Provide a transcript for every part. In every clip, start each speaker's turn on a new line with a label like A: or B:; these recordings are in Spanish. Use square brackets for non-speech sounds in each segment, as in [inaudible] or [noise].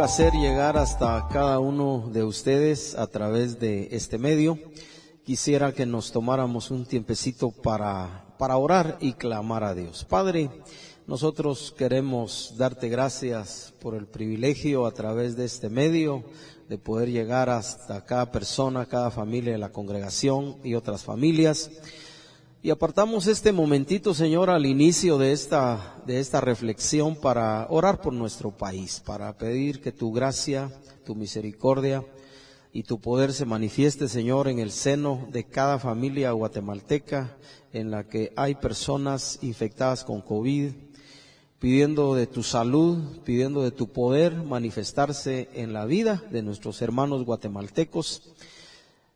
A: placer llegar hasta cada uno de ustedes a través de este medio. Quisiera que nos tomáramos un tiempecito para, para orar y clamar a Dios. Padre, nosotros queremos darte gracias por el privilegio a través de este medio de poder llegar hasta cada persona, cada familia de la congregación y otras familias. Y apartamos este momentito, Señor, al inicio de esta, de esta reflexión para orar por nuestro país, para pedir que tu gracia, tu misericordia y tu poder se manifieste, Señor, en el seno de cada familia guatemalteca en la que hay personas infectadas con COVID, pidiendo de tu salud, pidiendo de tu poder manifestarse en la vida de nuestros hermanos guatemaltecos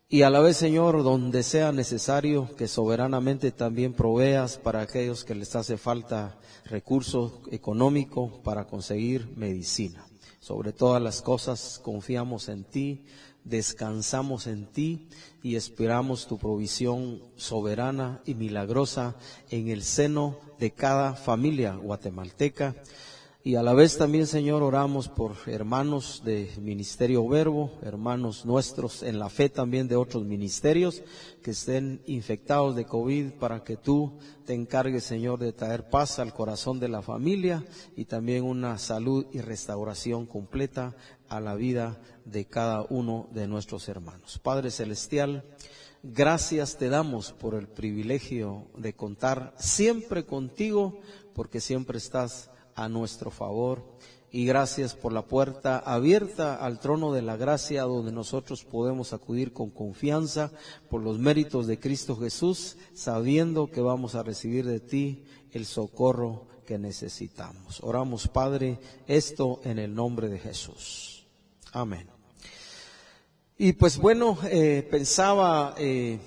A: y a la vez, Señor, donde sea necesario que soberanamente también proveas para aquellos que les hace falta recurso económico para conseguir medicina. Sobre todas las cosas confiamos en ti, descansamos en ti y esperamos tu provisión soberana y milagrosa en el seno de cada familia guatemalteca y a la vez también, Señor, oramos por hermanos de Ministerio Verbo, hermanos nuestros en la fe también de otros ministerios que estén infectados de COVID para que tú te encargues, Señor, de traer paz al corazón de la familia y también una salud y restauración completa a la vida de cada uno de nuestros hermanos. Padre Celestial, gracias te damos por el privilegio de contar siempre contigo porque siempre estás a nuestro favor. Y gracias por la puerta abierta al trono de la gracia donde nosotros podemos acudir con confianza por los méritos de Cristo Jesús, sabiendo que vamos a recibir de ti el socorro que necesitamos. Oramos, Padre, esto en el nombre de Jesús. Amén. Y pues bueno, eh, pensaba eh,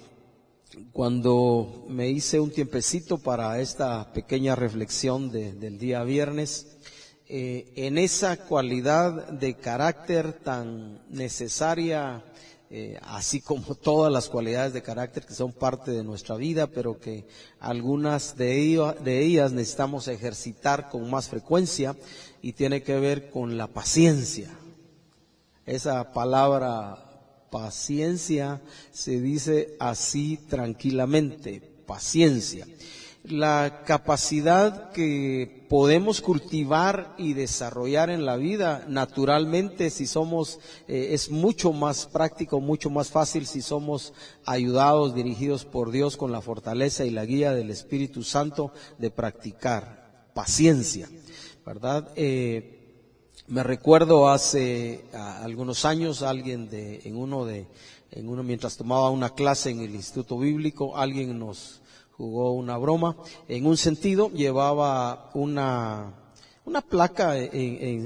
A: cuando me hice un tiempecito para esta pequeña reflexión del día viernes, eh, en esa cualidad de carácter tan necesaria, eh, así como [laughs] todas las cualidades de carácter que son parte de nuestra vida, pero que algunas de, de ellas necesitamos ejercitar con más frecuencia y tiene que ver con la paciencia. Esa palabra Paciencia se dice así tranquilamente, paciencia. La capacidad que podemos cultivar y desarrollar en la vida, naturalmente, si somos, eh, es mucho más práctico, mucho más fácil si somos ayudados, dirigidos por Dios con la fortaleza y la guía del Espíritu Santo de practicar paciencia, ¿verdad? Eh, me recuerdo hace algunos años alguien de, en uno de, en uno mientras tomaba una clase en el Instituto Bíblico, alguien nos jugó una broma. En un sentido, llevaba una, una placa en,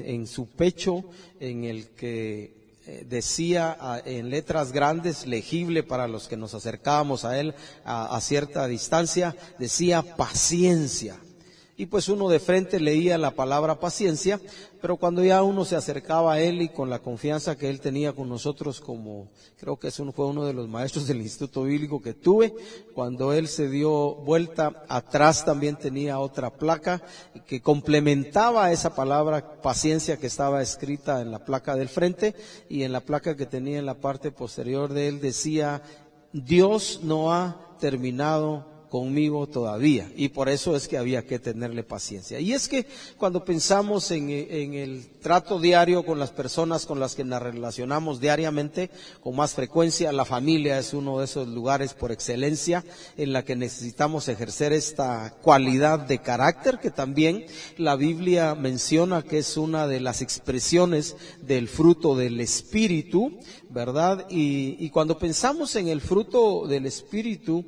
A: en, su pecho en el que eh, decía en letras grandes, legible para los que nos acercábamos a él a cierta distancia, decía paciencia. Y pues uno de frente leía la palabra paciencia, pero cuando ya uno se acercaba a él y con la confianza que él tenía con nosotros, como creo que eso fue uno de los maestros del Instituto Bíblico que tuve, cuando él se dio vuelta, atrás también tenía otra placa que complementaba esa palabra paciencia que estaba escrita en la placa del frente y en la placa que tenía en la parte posterior de él decía, Dios no ha terminado conmigo todavía. Y por eso es que había que tenerle paciencia. Y es que cuando pensamos en, el trato diario con las personas con las que nos relacionamos diariamente, con más frecuencia, la familia es uno de esos lugares por excelencia en la que necesitamos ejercer esta cualidad de carácter que también la Biblia menciona que es una de las expresiones del fruto del Espíritu, ¿verdad? Y, cuando pensamos en el fruto del Espíritu,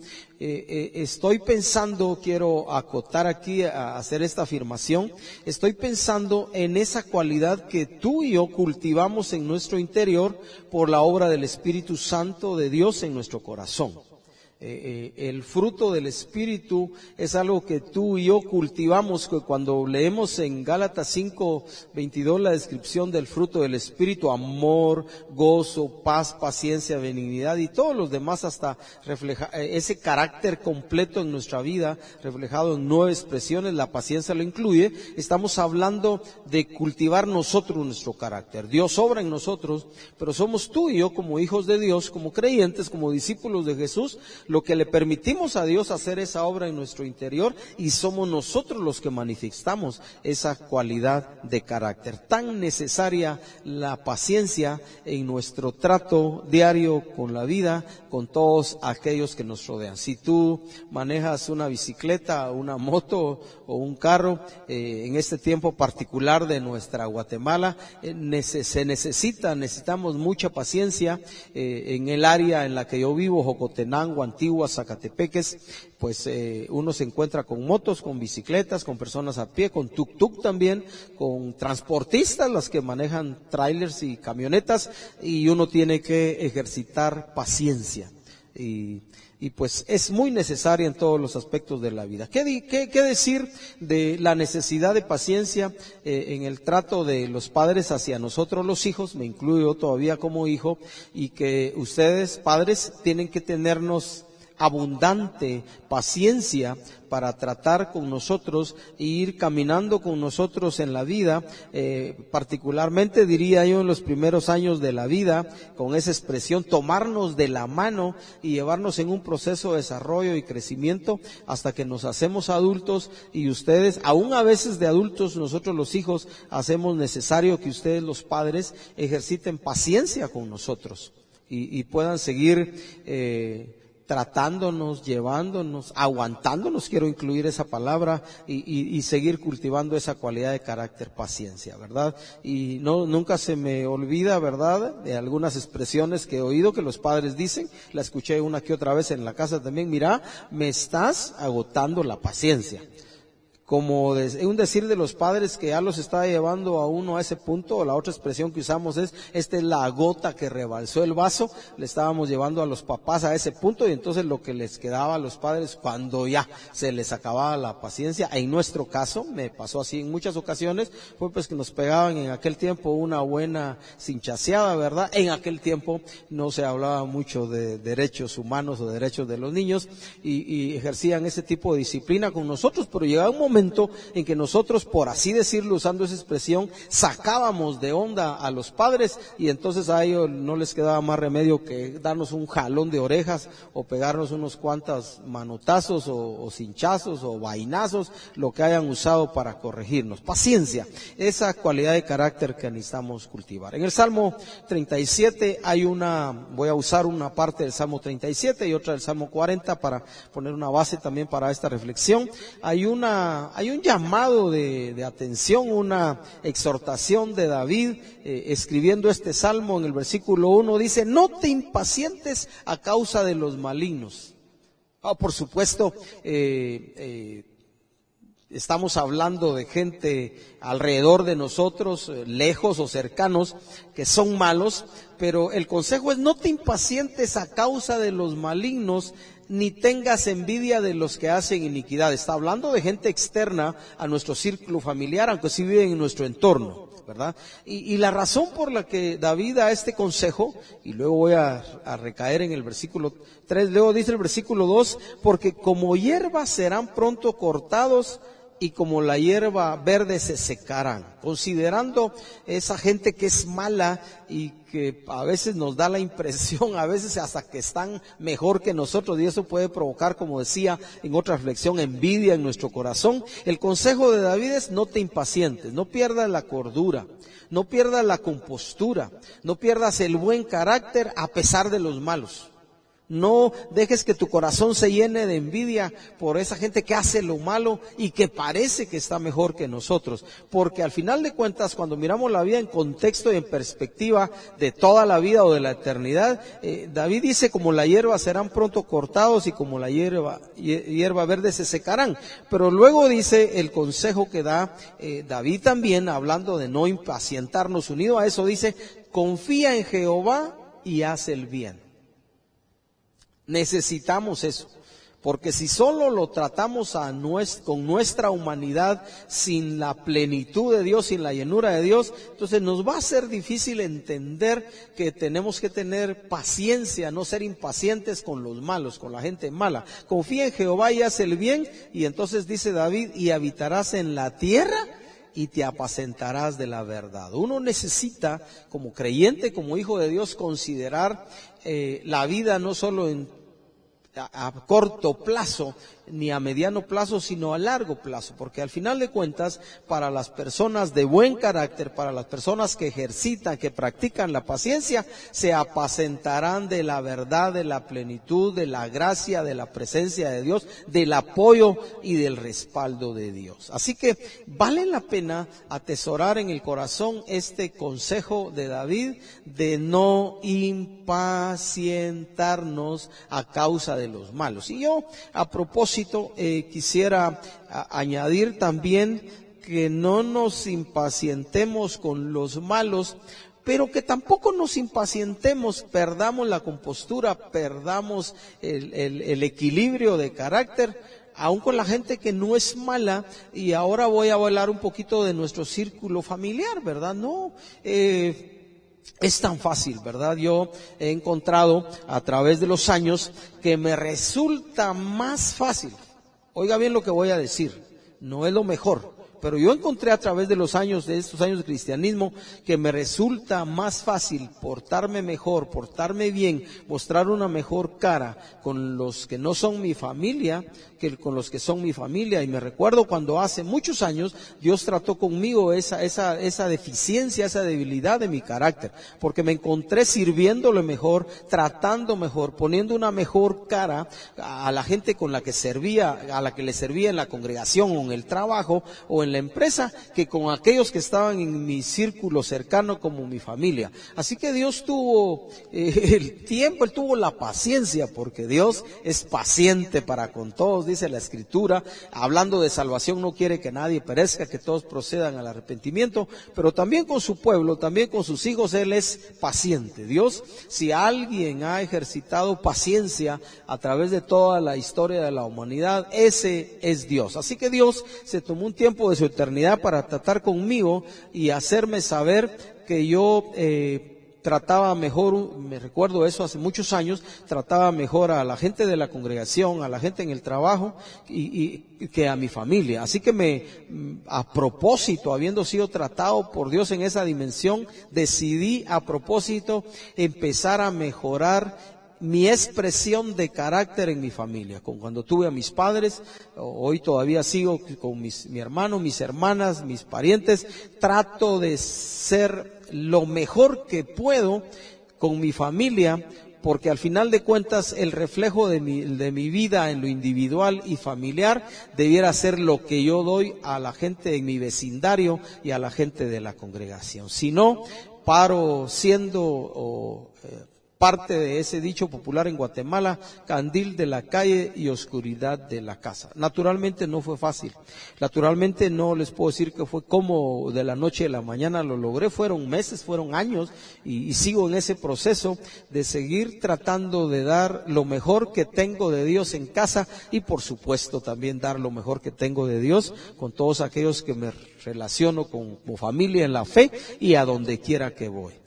A: eh, eh, estoy pensando, quiero acotar aquí a hacer esta afirmación, estoy pensando en esa cualidad que tú y yo cultivamos en nuestro interior por la obra del Espíritu Santo de Dios en nuestro corazón. Eh, eh, el fruto del Espíritu es algo que tú y yo cultivamos, que cuando leemos en Gálatas 5, 22 la descripción del fruto del Espíritu, amor, gozo, paz, paciencia, benignidad y todos los demás hasta refleja, eh, ese carácter completo en nuestra vida, reflejado en nueve expresiones, la paciencia lo incluye, estamos hablando de cultivar nosotros nuestro carácter. Dios obra en nosotros, pero somos tú y yo como hijos de Dios, como creyentes, como discípulos de Jesús, lo que le permitimos a Dios hacer esa obra en nuestro interior y somos nosotros los que manifestamos esa cualidad de carácter. Tan necesaria la paciencia en nuestro trato diario con la vida, con todos aquellos que nos rodean. Si tú manejas una bicicleta, una moto o un carro, eh, en este tiempo particular de nuestra Guatemala, eh, se necesita, necesitamos mucha paciencia eh, en el área en la que yo vivo, Jocotenango, Antigua, Zacatepeques, pues uno se encuentra con motos, con bicicletas, con personas a pie, con tuk-tuk también, con transportistas, las que manejan trailers y camionetas, y uno tiene que ejercitar paciencia y, pues es muy necesaria en todos los aspectos de la vida. ¿Qué, decir de la necesidad de paciencia eh, en el trato de los padres hacia nosotros los hijos? Me incluyo todavía como hijo y que ustedes, padres, tienen que tenernos abundante paciencia para tratar con nosotros e ir caminando con nosotros en la vida, eh, particularmente diría yo en los primeros años de la vida, con esa expresión, tomarnos de la mano y llevarnos en un proceso de desarrollo y crecimiento hasta que nos hacemos adultos y ustedes, aún a veces de adultos, nosotros los hijos, hacemos necesario que ustedes los padres ejerciten paciencia con nosotros y, puedan seguir eh, tratándonos, llevándonos, aguantándonos, quiero incluir esa palabra, y, seguir cultivando esa cualidad de carácter paciencia, ¿verdad? Y no, nunca se me olvida, ¿verdad?, de algunas expresiones que he oído que los padres dicen, la escuché una que otra vez en la casa también, mira, me estás agotando la paciencia como un decir de los padres que ya los está llevando a uno a ese punto, la otra expresión que usamos es, esta es la gota que rebalsó el vaso, le estábamos llevando a los papás a ese punto y entonces lo que les quedaba a los padres cuando ya se les acababa la paciencia, en nuestro caso, me pasó así en muchas ocasiones, fue pues que nos pegaban en aquel tiempo una buena cinchaseada, ¿verdad? En aquel tiempo no se hablaba mucho de derechos humanos o derechos de los niños y, y ejercían ese tipo de disciplina con nosotros, pero llegaba un momento en que nosotros, por así decirlo, usando esa expresión, sacábamos de onda a los padres y entonces a ellos no les quedaba más remedio que darnos un jalón de orejas o pegarnos unos cuantos manotazos o, cinchazos o vainazos, lo que hayan usado para corregirnos. Paciencia, esa cualidad de carácter que necesitamos cultivar. En el Salmo 37 hay una, voy a usar una parte del Salmo 37 y otra del Salmo 40 para poner una base también para esta reflexión. Hay una hay un llamado de, atención, una exhortación de David eh, escribiendo este salmo en el versículo 1. Dice, no te impacientes a causa de los malignos. Ah, por supuesto, eh, eh, estamos hablando de gente alrededor de nosotros, lejos o cercanos, que son malos, pero el consejo es no te impacientes a causa de los malignos, ni tengas envidia de los que hacen iniquidad. Está hablando de gente externa a nuestro círculo familiar, aunque sí viven en nuestro entorno, ¿verdad? Y, la razón por la que David da este consejo, y luego voy a, recaer en el versículo 3, luego dice el versículo 2, porque como hierba serán pronto cortados, y como la hierba verde se secarán. Considerando esa gente que es mala y que a veces nos da la impresión, a veces hasta que están mejor que nosotros, y eso puede provocar, como decía en otra reflexión, envidia en nuestro corazón. El consejo de David es no te impacientes, no pierdas la cordura, no pierdas la compostura, no pierdas el buen carácter a pesar de los malos. No dejes que tu corazón se llene de envidia por esa gente que hace lo malo y que parece que está mejor que nosotros. Porque al final de cuentas, cuando miramos la vida en contexto y en perspectiva de toda la vida o de la eternidad, eh, David dice, como la hierba serán pronto cortados y como la hierba, hierba verde se secarán. Pero luego dice el consejo que da eh, David también, hablando de no impacientarnos unido a eso, dice, confía en Jehová y haz el bien. Necesitamos eso. Porque si solo lo tratamos con nuestra humanidad sin la plenitud de Dios, sin la llenura de Dios, entonces nos va a ser difícil entender que tenemos que tener paciencia, no ser impacientes con los malos, con la gente mala. Confía en Jehová y haz el bien, y entonces dice David, y habitarás en la tierra y te apacentarás de la verdad. Uno necesita, como creyente, como hijo de Dios, considerar eh, la vida no solo en a, corto plazo, ni a mediano plazo, sino a largo plazo, porque al final de cuentas, para las personas de buen carácter, para las personas que ejercitan, que practican la paciencia, se apacentarán de la verdad, de la plenitud, de la gracia, de la presencia de Dios, del apoyo y del respaldo de Dios. Así que vale la pena atesorar en el corazón este consejo de David de no impacientarnos a causa de los malos. Y yo, a propósito, eh, quisiera añadir también que no nos impacientemos con los malos, pero que tampoco nos impacientemos, perdamos la compostura, perdamos el, equilibrio de carácter, aún con la gente que no es mala, y ahora voy a hablar un poquito de nuestro círculo familiar, ¿verdad? No, eh, es tan fácil, ¿verdad? Yo he encontrado a través de los años que me resulta más fácil. Oiga bien lo que voy a decir, no es lo mejor, pero yo encontré a través de los años, de estos años de cristianismo, que me resulta más fácil portarme mejor, portarme bien, mostrar una mejor cara con los que no son mi familia, que con los que son mi familia. Y me recuerdo cuando hace muchos años Dios trató conmigo esa, esa, esa deficiencia, esa debilidad de mi carácter, porque me encontré sirviéndole mejor, tratando mejor, poniendo una mejor cara a la gente con la que servía, a la que le servía en la congregación o en el trabajo o en la empresa que con aquellos que estaban en mi círculo cercano como mi familia. Así que Dios tuvo eh, [laughs] el tiempo, Él tuvo la paciencia, porque Dios es paciente para con todos, dice la Escritura. Hablando de salvación, no quiere que nadie perezca, que todos procedan al arrepentimiento, pero también con su pueblo, también con sus hijos, Él es paciente. Dios, si alguien ha ejercitado paciencia a través de toda la historia de la humanidad, ese es Dios. Así que Dios se tomó un tiempo de su eternidad para tratar conmigo y hacerme saber que yo eh, trataba mejor, me recuerdo eso hace muchos años, trataba mejor a la gente de la congregación, a la gente en el trabajo y, y, que a mi familia. Así que me, a propósito, habiendo sido tratado por Dios en esa dimensión, decidí a propósito empezar a mejorar mi expresión de carácter en mi familia. Con cuando tuve a mis padres, hoy todavía sigo con mis, mi hermano, mis hermanas, mis parientes, trato de ser lo mejor que puedo con mi familia, porque al final de cuentas el reflejo de mi, de mi vida en lo individual y familiar debiera ser lo que yo doy a la gente en mi vecindario y a la gente de la congregación. Si no, paro siendo eh, parte de ese dicho popular en Guatemala, candil de la calle y oscuridad de la casa. Naturalmente no fue fácil. Naturalmente no les puedo decir que fue como de la noche a la mañana lo logré. Fueron meses, fueron años y, sigo en ese proceso de seguir tratando de dar lo mejor que tengo de Dios en casa y por supuesto también dar lo mejor que tengo de Dios con todos aquellos que me relaciono con, como familia en la fe y a donde quiera que voy.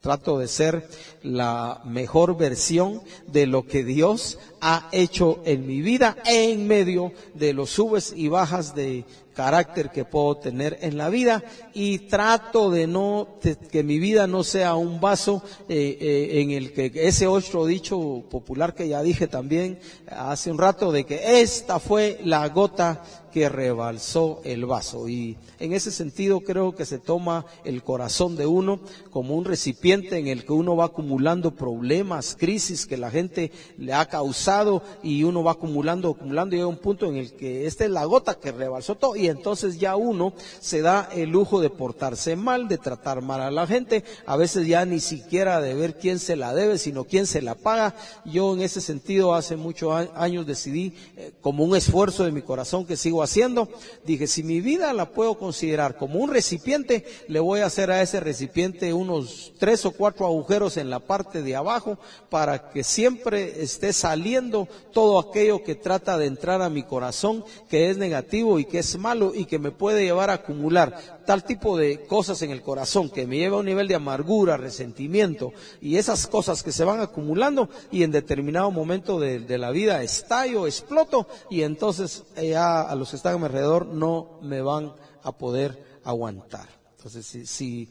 A: Trato de ser la mejor versión de lo que Dios ha hecho en mi vida en medio de los subes y bajas de carácter que puedo tener en la vida y trato de no que mi vida no sea un vaso eh, eh, en el que ese otro dicho popular que ya dije también hace un rato de que esta fue la gota que rebalsó el vaso. Y en ese sentido creo que se toma el corazón de uno como un recipiente en el que uno va acumulando problemas, crisis que la gente le ha causado y uno va acumulando, acumulando y llega un punto en el que esta es la gota que rebalsó todo y entonces ya uno se da el lujo de portarse mal, de tratar mal a la gente, a veces ya ni siquiera de ver quién se la debe, sino quién se la paga. Yo en ese sentido hace muchos años decidí, eh, como un esfuerzo de mi corazón que sigo haciendo, dije, si mi vida la puedo considerar como un recipiente, le voy a hacer a ese recipiente unos tres o cuatro agujeros en la parte de abajo para que siempre esté saliendo todo aquello que trata de entrar a mi corazón, que es negativo y que es malo y que me puede llevar a acumular tal tipo de cosas en el corazón, que me lleva a un nivel de amargura, resentimiento y esas cosas que se van acumulando y en determinado momento de, la vida estallo, exploto y entonces ya a los que están a mi alrededor no me van a poder aguantar. Entonces, si, si,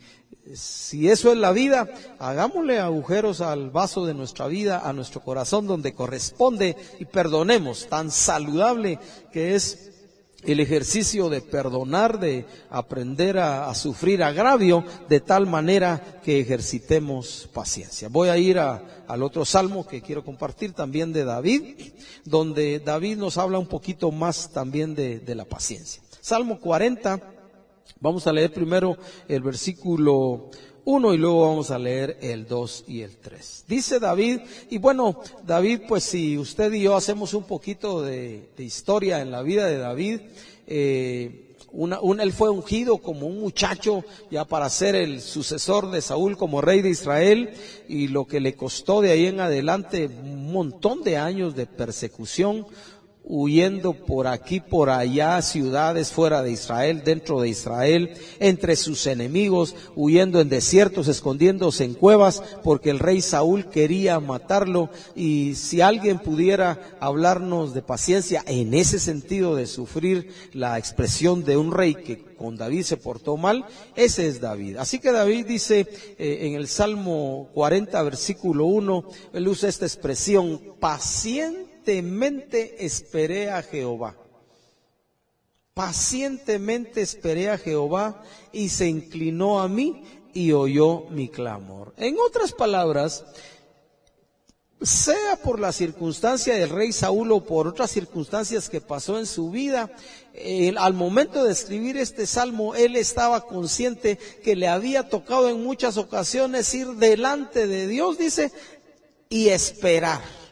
A: si eso es la vida, hagámosle agujeros al vaso de nuestra vida, a nuestro corazón donde corresponde y perdonemos, tan saludable que es el ejercicio de perdonar, de aprender a, sufrir agravio, de tal manera que ejercitemos paciencia. Voy a ir al otro salmo que quiero compartir también de David, donde David nos habla un poquito más también de, de la paciencia. Salmo 40, vamos a leer primero el versículo 1 y luego vamos a leer el 2 y el 3. Dice David, y bueno, David, pues si usted y yo hacemos un poquito de, historia en la vida de David, eh, él fue ungido como un muchacho ya para ser el sucesor de Saúl como rey de Israel y lo que le costó de ahí en adelante un montón de años de persecución, huyendo por aquí, por allá, ciudades fuera de Israel, dentro de Israel, entre sus enemigos, huyendo en desiertos, escondiéndose en cuevas, porque el rey Saúl quería matarlo. Y si alguien pudiera hablarnos de paciencia en ese sentido de sufrir la expresión de un rey que con David se portó mal, ese es David. Así que David dice eh, en el Salmo 40, versículo 1, él usa esta expresión, paciente pacientemente esperé a Jehová. Pacientemente esperé a Jehová y se inclinó a mí y oyó mi clamor. En otras palabras, sea por la circunstancia del rey Saúl o por otras circunstancias que pasó en su vida, al momento de escribir este salmo, él estaba consciente que le había tocado en muchas ocasiones ir delante de Dios, dice, y esperar.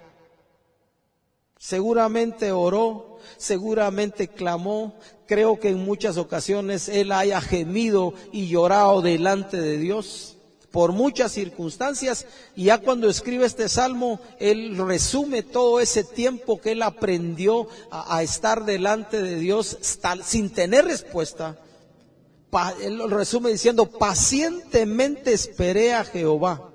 A: Seguramente oró, seguramente clamó. Creo que en muchas ocasiones él haya gemido y llorado delante de Dios por muchas circunstancias. Y ya cuando escribe este salmo, él resume todo ese tiempo que él aprendió a, estar delante de Dios sin tener respuesta. él lo resume diciendo, pacientemente esperé a Jehová.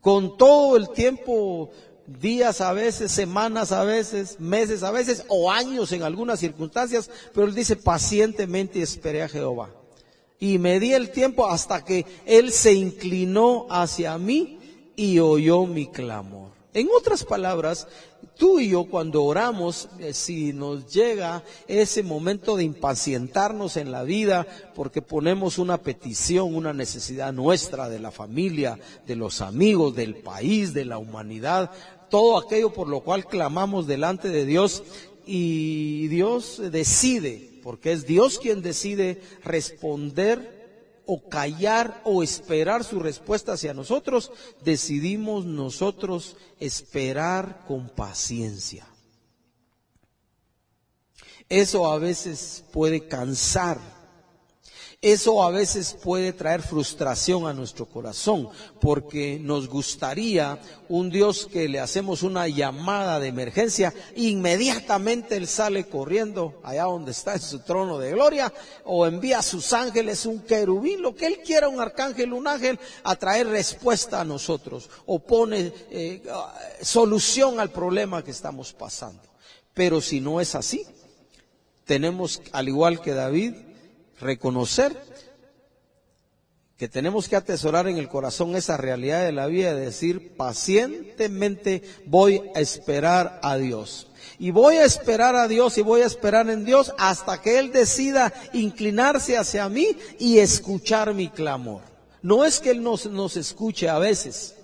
A: Con todo el tiempo días a veces, semanas a veces, meses a veces, o años en algunas circunstancias, pero él dice pacientemente esperé a Jehová. Y me di el tiempo hasta que él se inclinó hacia mí y oyó mi clamor. En otras palabras, tú y yo cuando oramos, eh, si nos llega ese momento de impacientarnos en la vida porque ponemos una petición, una necesidad nuestra de la familia, de los amigos, del país, de la humanidad, todo aquello por lo cual clamamos delante de Dios y Dios decide, porque es Dios quien decide responder o callar o esperar su respuesta hacia nosotros, decidimos nosotros esperar con paciencia. Eso a veces puede cansar eso a veces puede traer frustración a nuestro corazón, porque nos gustaría un Dios que le hacemos una llamada de emergencia, inmediatamente Él sale corriendo allá donde está en su trono de gloria, o envía a sus ángeles, un querubín, lo que Él quiera, un arcángel, un ángel, a traer respuesta a nosotros, o pone eh, solución al problema que estamos pasando. Pero si no es así, tenemos, al igual que David, reconocer que tenemos que atesorar en el corazón esa realidad de la vida, de decir pacientemente voy a esperar a Dios. Y voy a esperar a Dios y voy a esperar en Dios hasta que Él decida inclinarse hacia mí y escuchar mi clamor. No es que Él nos, nos escuche a veces,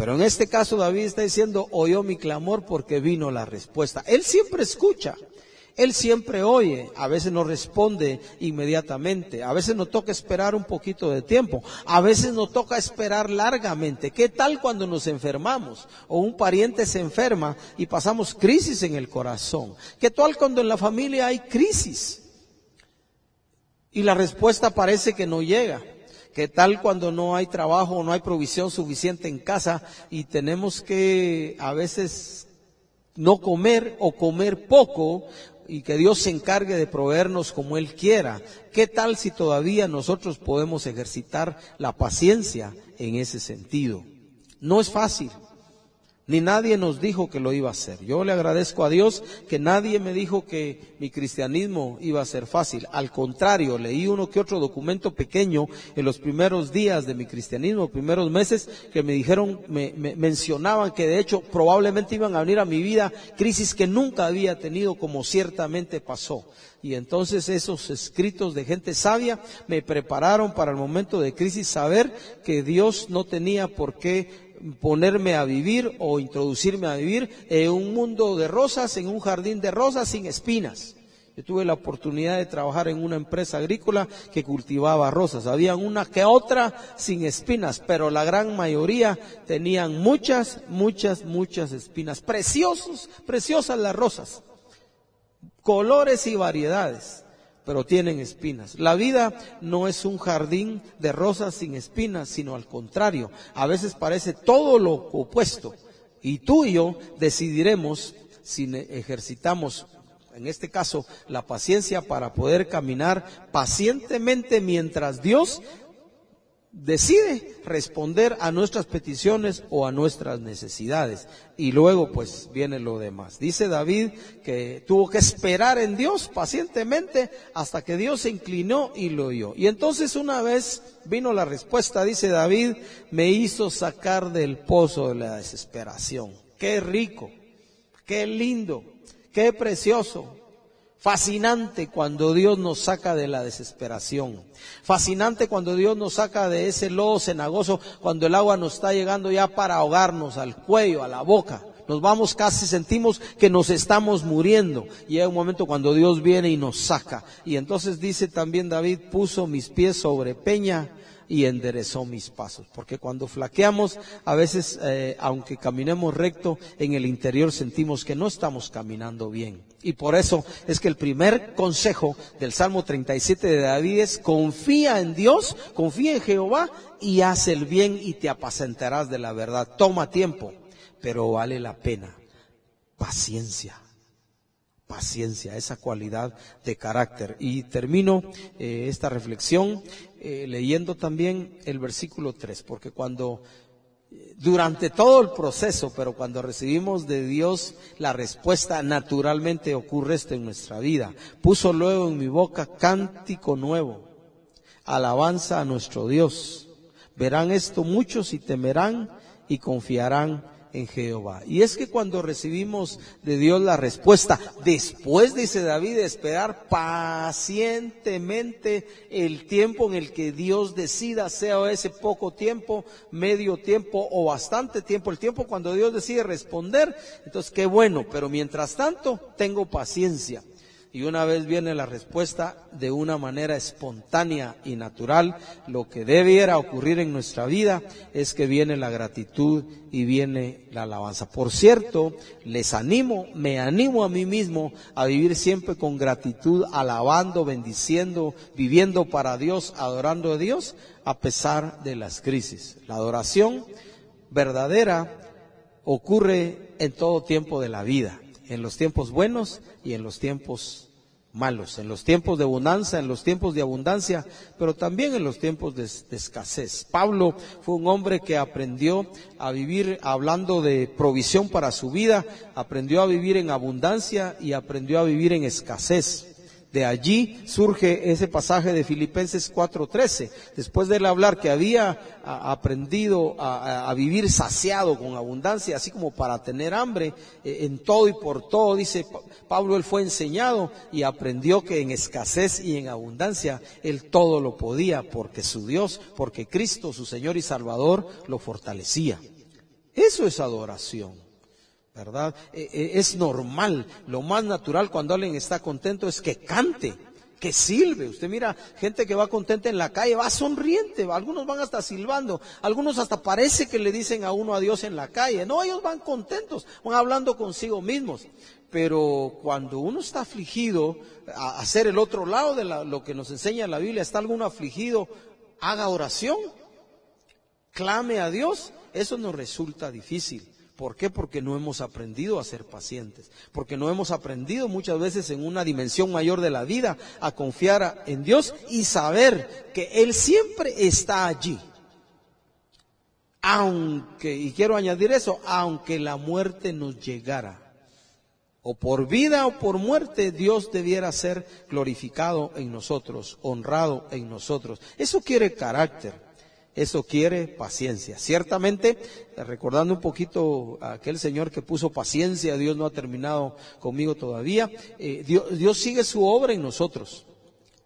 A: pero en este caso David está diciendo, oyó mi clamor porque vino la respuesta. Él siempre escucha. Él siempre oye, a veces no responde inmediatamente, a veces nos toca esperar un poquito de tiempo, a veces nos toca esperar largamente. ¿Qué tal cuando nos enfermamos o un pariente se enferma y pasamos crisis en el corazón? ¿Qué tal cuando en la familia hay crisis y la respuesta parece que no llega? ¿Qué tal cuando no hay trabajo o no hay provisión suficiente en casa y tenemos que a veces no comer o comer poco y que Dios se encargue de proveernos como Él quiera. ¿Qué tal si todavía nosotros podemos ejercitar la paciencia en ese sentido? No es fácil ni nadie nos dijo que lo iba a hacer. Yo le agradezco a Dios que nadie me dijo que mi cristianismo iba a ser fácil. Al contrario, leí uno que otro documento pequeño en los primeros días de mi cristianismo, primeros meses, que me dijeron, me, mencionaban que de hecho probablemente iban a venir a mi vida crisis que nunca había tenido como ciertamente pasó. Y entonces esos escritos de gente sabia me prepararon para el momento de crisis saber que Dios no tenía por qué ponerme a vivir o introducirme a vivir en un mundo de rosas, en un jardín de rosas sin espinas. Yo tuve la oportunidad de trabajar en una empresa agrícola que cultivaba rosas. Había una que otra sin espinas, pero la gran mayoría tenían muchas, muchas, muchas espinas. Preciosos, preciosas las rosas. Colores y variedades pero tienen espinas. La vida no es un jardín de rosas sin espinas, sino al contrario. A veces parece todo lo opuesto. Y tú y yo decidiremos si ejercitamos, en este caso, la paciencia para poder caminar pacientemente mientras Dios decide responder a nuestras peticiones o a nuestras necesidades. Y luego pues viene lo demás. Dice David que tuvo que esperar en Dios pacientemente hasta que Dios se inclinó y lo oyó. Y entonces una vez vino la respuesta, dice David, me hizo sacar del pozo de la desesperación. Qué rico, qué lindo, qué precioso Fascinante cuando Dios nos saca de la desesperación. Fascinante cuando Dios nos saca de ese lodo cenagoso, cuando el agua nos está llegando ya para ahogarnos al cuello, a la boca. Nos vamos casi, sentimos que nos estamos muriendo. Y hay un momento cuando Dios viene y nos saca. Y entonces dice también David, puso mis pies sobre peña y enderezó mis pasos. Porque cuando flaqueamos, a veces, eh, aunque caminemos recto, en el interior sentimos que no estamos caminando bien. Y por eso es que el primer consejo del Salmo 37 de David es confía en Dios, confía en Jehová y haz el bien y te apacentarás de la verdad. Toma tiempo, pero vale la pena. Paciencia paciencia, esa cualidad de carácter. Y termino eh, esta reflexión eh, leyendo también el versículo 3, porque cuando, durante todo el proceso, pero cuando recibimos de Dios la respuesta, naturalmente ocurre esto en nuestra vida. Puso luego en mi boca cántico nuevo, alabanza a nuestro Dios. Verán esto muchos y temerán y confiarán en Jehová. Y es que cuando recibimos de Dios la respuesta, después, dice David, de esperar pacientemente el tiempo en el que Dios decida, sea ese poco tiempo, medio tiempo o bastante tiempo, el tiempo cuando Dios decide responder, entonces qué bueno, pero mientras tanto tengo paciencia y una vez viene la respuesta de una manera espontánea y natural, lo que debiera ocurrir en nuestra vida es que viene la gratitud y viene la alabanza. Por cierto, les animo, me animo a mí mismo a vivir siempre con gratitud, alabando, bendiciendo, viviendo para Dios, adorando a Dios, a pesar de las crisis. La adoración verdadera ocurre en todo tiempo de la vida en los tiempos buenos y en los tiempos malos, en los tiempos de abundancia, en los tiempos de abundancia, pero también en los tiempos de, escasez. Pablo fue un hombre que aprendió a vivir hablando de provisión para su vida, aprendió a vivir en abundancia y aprendió a vivir en escasez. De allí surge ese pasaje de Filipenses 4:13. Después de él hablar que había aprendido a, vivir saciado con abundancia, así como para tener hambre eh, en todo y por todo, dice Pablo, él fue enseñado y aprendió que en escasez y en abundancia él todo lo podía porque su Dios, porque Cristo, su Señor y Salvador, lo fortalecía. Eso es adoración. ¿Verdad? Eh, eh, es normal, lo más natural cuando alguien está contento es que cante, que silbe. Usted mira gente que va contenta en la calle, va sonriente, algunos van hasta silbando, algunos hasta parece que le dicen a uno adiós en la calle. No, ellos van contentos, van hablando consigo mismos. Pero cuando uno está afligido, a hacer el otro lado de lo que nos enseña la Biblia, está alguno afligido, haga oración, clame a Dios, eso nos resulta difícil. ¿Por qué? Porque no hemos aprendido a ser pacientes, porque no hemos aprendido muchas veces en una dimensión mayor de la vida a confiar en Dios y saber que Él siempre está allí. Aunque, y quiero añadir eso, aunque la muerte nos llegara, o por vida o por muerte, Dios debiera ser glorificado en nosotros, honrado en nosotros. Eso quiere carácter. Eso quiere paciencia. Ciertamente, recordando un poquito a aquel Señor que puso paciencia, Dios no ha terminado conmigo todavía, eh, Dios sigue su obra en nosotros.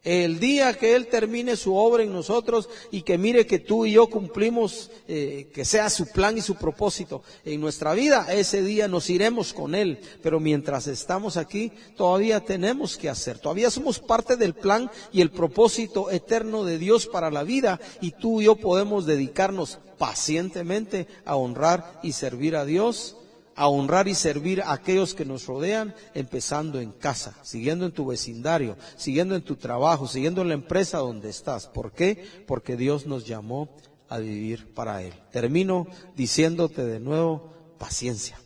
A: El día que Él termine su obra en nosotros y que mire que tú y yo cumplimos, eh, que sea su plan y su propósito en nuestra vida, ese día nos iremos con Él. Pero mientras estamos aquí, todavía tenemos que hacer. Todavía somos parte del plan y el propósito eterno de Dios para la vida y tú y yo podemos dedicarnos pacientemente a honrar y servir a Dios a honrar y servir a aquellos que nos rodean, empezando en casa, siguiendo en tu vecindario, siguiendo en tu trabajo, siguiendo en la empresa donde estás. ¿Por qué? Porque Dios nos llamó a vivir para Él. Termino diciéndote de nuevo, paciencia.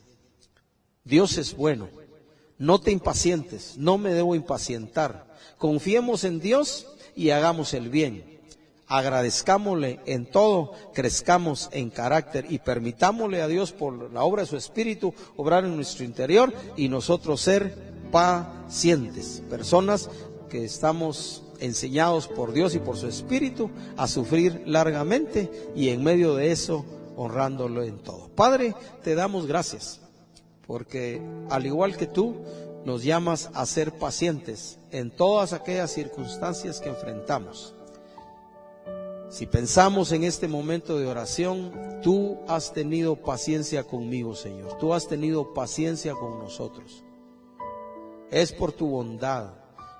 A: Dios es bueno. No te impacientes, no me debo impacientar. Confiemos en Dios y hagamos el bien agradezcámosle en todo, crezcamos en carácter y permitámosle a Dios por la obra de su Espíritu obrar en nuestro interior y nosotros ser pacientes, personas que estamos enseñados por Dios y por su Espíritu a sufrir largamente y en medio de eso honrándolo en todo. Padre, te damos gracias porque al igual que tú, nos llamas a ser pacientes en todas aquellas circunstancias que enfrentamos si pensamos en este momento de oración, tú has tenido paciencia conmigo, Señor. Tú has tenido paciencia con nosotros. Es por tu bondad,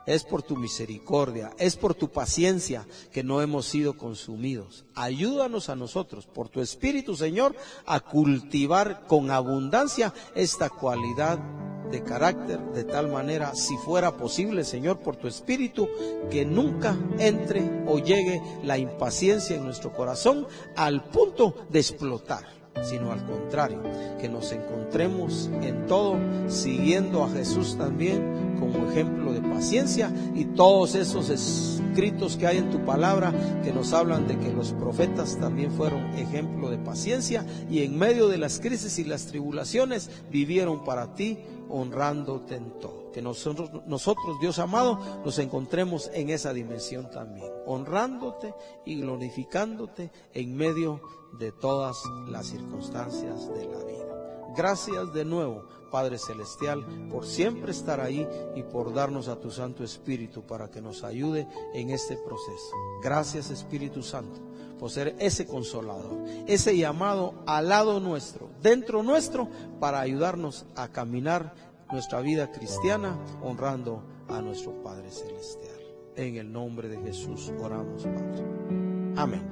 A: es por tu misericordia, es por tu paciencia que no hemos sido consumidos. Ayúdanos a nosotros, por tu Espíritu, Señor, a cultivar con abundancia esta cualidad de carácter, de tal manera, si fuera posible, Señor, por tu Espíritu, que nunca entre o llegue la impaciencia en nuestro corazón al punto de explotar, sino al contrario, que nos encontremos en todo siguiendo a Jesús también como ejemplo de paciencia y todos esos escritos que hay en tu palabra que nos hablan de que los profetas también fueron ejemplo de paciencia y en medio de las crisis y las tribulaciones vivieron para ti honrándote en todo. Que nosotros, nosotros, Dios amado, nos encontremos en esa dimensión también, honrándote y glorificándote en medio de todas las circunstancias de la vida. Gracias de nuevo, Padre Celestial, por siempre estar ahí y por darnos a tu Santo Espíritu para que nos ayude en este proceso. Gracias Espíritu Santo por ser ese consolador, ese llamado al lado nuestro, dentro nuestro, para ayudarnos a caminar nuestra vida cristiana honrando a nuestro Padre Celestial. En el nombre de Jesús oramos, Padre. Amén.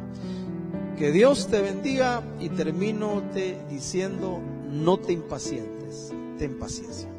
A: Que Dios te bendiga y termino te diciendo, no te impacientes, ten paciencia.